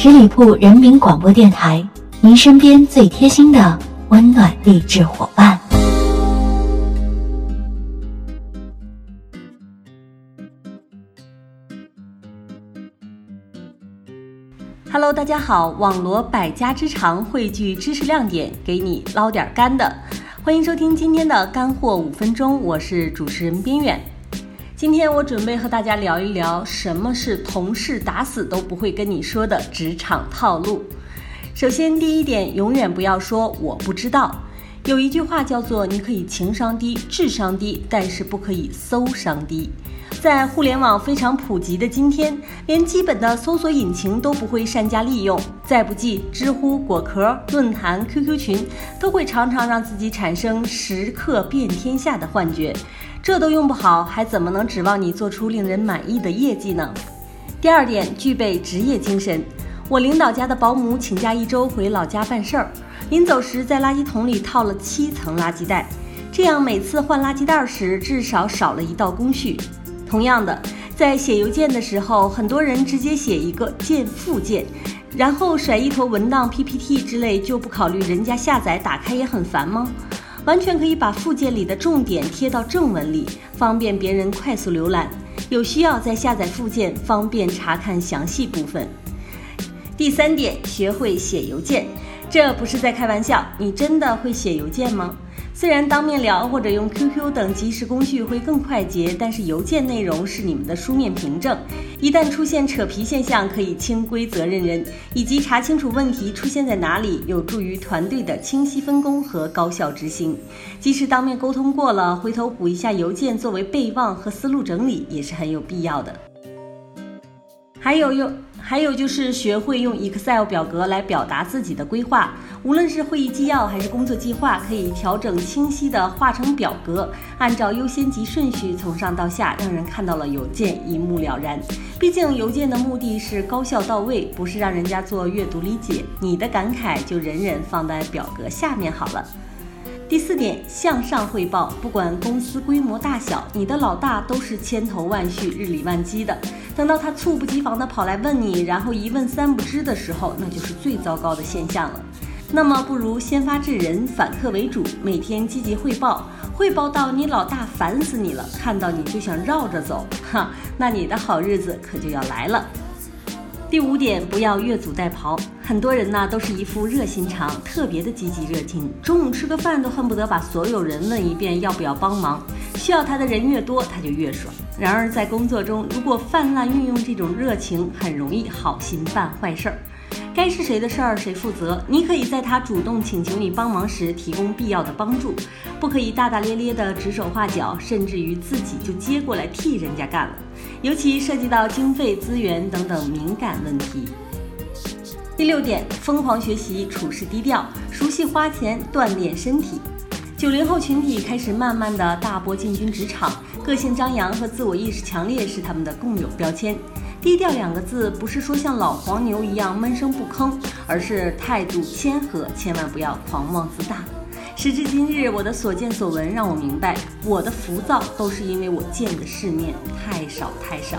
十里铺人民广播电台，您身边最贴心的温暖励志伙伴。Hello，大家好，网罗百家之长，汇聚知识亮点，给你捞点干的。欢迎收听今天的干货五分钟，我是主持人边远。今天我准备和大家聊一聊什么是同事打死都不会跟你说的职场套路。首先，第一点，永远不要说我不知道。有一句话叫做：你可以情商低、智商低，但是不可以搜商低。在互联网非常普及的今天，连基本的搜索引擎都不会善加利用，再不济，知乎、果壳、论坛、QQ 群都会常常让自己产生时刻遍天下的幻觉。这都用不好，还怎么能指望你做出令人满意的业绩呢？第二点，具备职业精神。我领导家的保姆请假一周回老家办事儿，临走时在垃圾桶里套了七层垃圾袋，这样每次换垃圾袋时至少少了一道工序。同样的，在写邮件的时候，很多人直接写一个件附件，然后甩一坨文档、PPT 之类，就不考虑人家下载打开也很烦吗？完全可以把附件里的重点贴到正文里，方便别人快速浏览。有需要再下载附件，方便查看详细部分。第三点，学会写邮件，这不是在开玩笑，你真的会写邮件吗？虽然当面聊或者用 QQ 等即时工具会更快捷，但是邮件内容是你们的书面凭证，一旦出现扯皮现象，可以清规责任人，以及查清楚问题出现在哪里，有助于团队的清晰分工和高效执行。即使当面沟通过了，回头补一下邮件作为备忘和思路整理也是很有必要的。还有用。还有就是学会用 Excel 表格来表达自己的规划，无论是会议纪要还是工作计划，可以调整清晰的画成表格，按照优先级顺序从上到下，让人看到了邮件一目了然。毕竟邮件的目的是高效到位，不是让人家做阅读理解，你的感慨就忍忍放在表格下面好了。第四点，向上汇报，不管公司规模大小，你的老大都是千头万绪、日理万机的。等到他猝不及防地跑来问你，然后一问三不知的时候，那就是最糟糕的现象了。那么，不如先发制人，反客为主，每天积极汇报，汇报到你老大烦死你了，看到你就想绕着走，哈，那你的好日子可就要来了。第五点，不要越俎代庖。很多人呢都是一副热心肠，特别的积极热情，中午吃个饭都恨不得把所有人问一遍要不要帮忙，需要他的人越多，他就越爽。然而，在工作中，如果泛滥运用这种热情，很容易好心办坏事儿。该是谁的事儿谁负责。你可以在他主动请求你帮忙时提供必要的帮助，不可以大大咧咧的指手画脚，甚至于自己就接过来替人家干了。尤其涉及到经费、资源等等敏感问题。第六点，疯狂学习，处事低调，熟悉花钱，锻炼身体。九零后群体开始慢慢的大波进军职场。个性张扬和自我意识强烈是他们的共有标签。低调两个字不是说像老黄牛一样闷声不吭，而是态度谦和，千万不要狂妄自大。时至今日，我的所见所闻让我明白，我的浮躁都是因为我见的世面太少太少。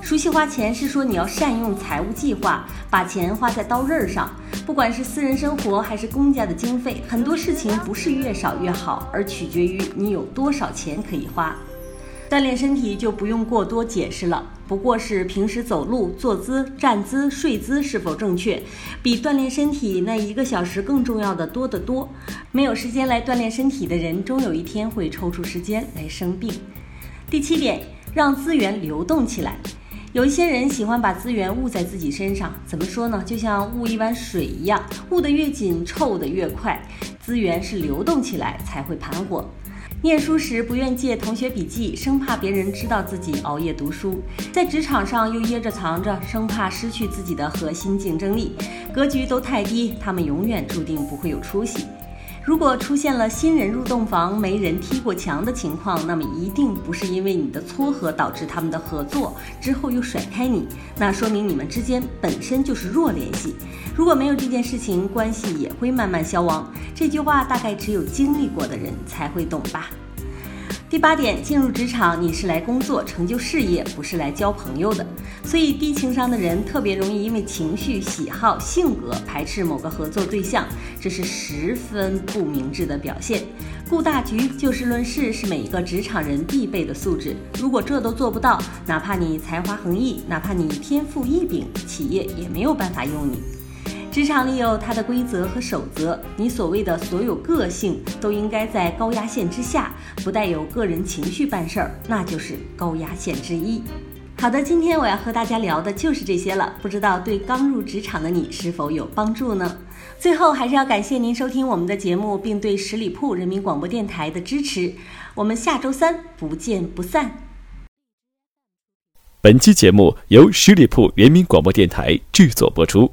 熟悉花钱是说你要善用财务计划，把钱花在刀刃上。不管是私人生活还是公家的经费，很多事情不是越少越好，而取决于你有多少钱可以花。锻炼身体就不用过多解释了，不过是平时走路、坐姿、站姿、睡姿是否正确，比锻炼身体那一个小时更重要的多得多。没有时间来锻炼身体的人，终有一天会抽出时间来生病。第七点，让资源流动起来。有一些人喜欢把资源捂在自己身上，怎么说呢？就像捂一碗水一样，捂得越紧，臭得越快。资源是流动起来才会盘活。念书时不愿借同学笔记，生怕别人知道自己熬夜读书；在职场上又掖着藏着，生怕失去自己的核心竞争力。格局都太低，他们永远注定不会有出息。如果出现了新人入洞房没人踢过墙的情况，那么一定不是因为你的撮合导致他们的合作之后又甩开你，那说明你们之间本身就是弱联系。如果没有这件事情，关系也会慢慢消亡。这句话大概只有经历过的人才会懂吧。第八点，进入职场你是来工作、成就事业，不是来交朋友的。所以，低情商的人特别容易因为情绪、喜好、性格排斥某个合作对象，这是十分不明智的表现。顾大局、就事论事是每一个职场人必备的素质。如果这都做不到，哪怕你才华横溢，哪怕你天赋异禀，企业也没有办法用你。职场里有它的规则和守则，你所谓的所有个性都应该在高压线之下，不带有个人情绪办事儿，那就是高压线之一。好的，今天我要和大家聊的就是这些了，不知道对刚入职场的你是否有帮助呢？最后还是要感谢您收听我们的节目，并对十里铺人民广播电台的支持。我们下周三不见不散。本期节目由十里铺人民广播电台制作播出。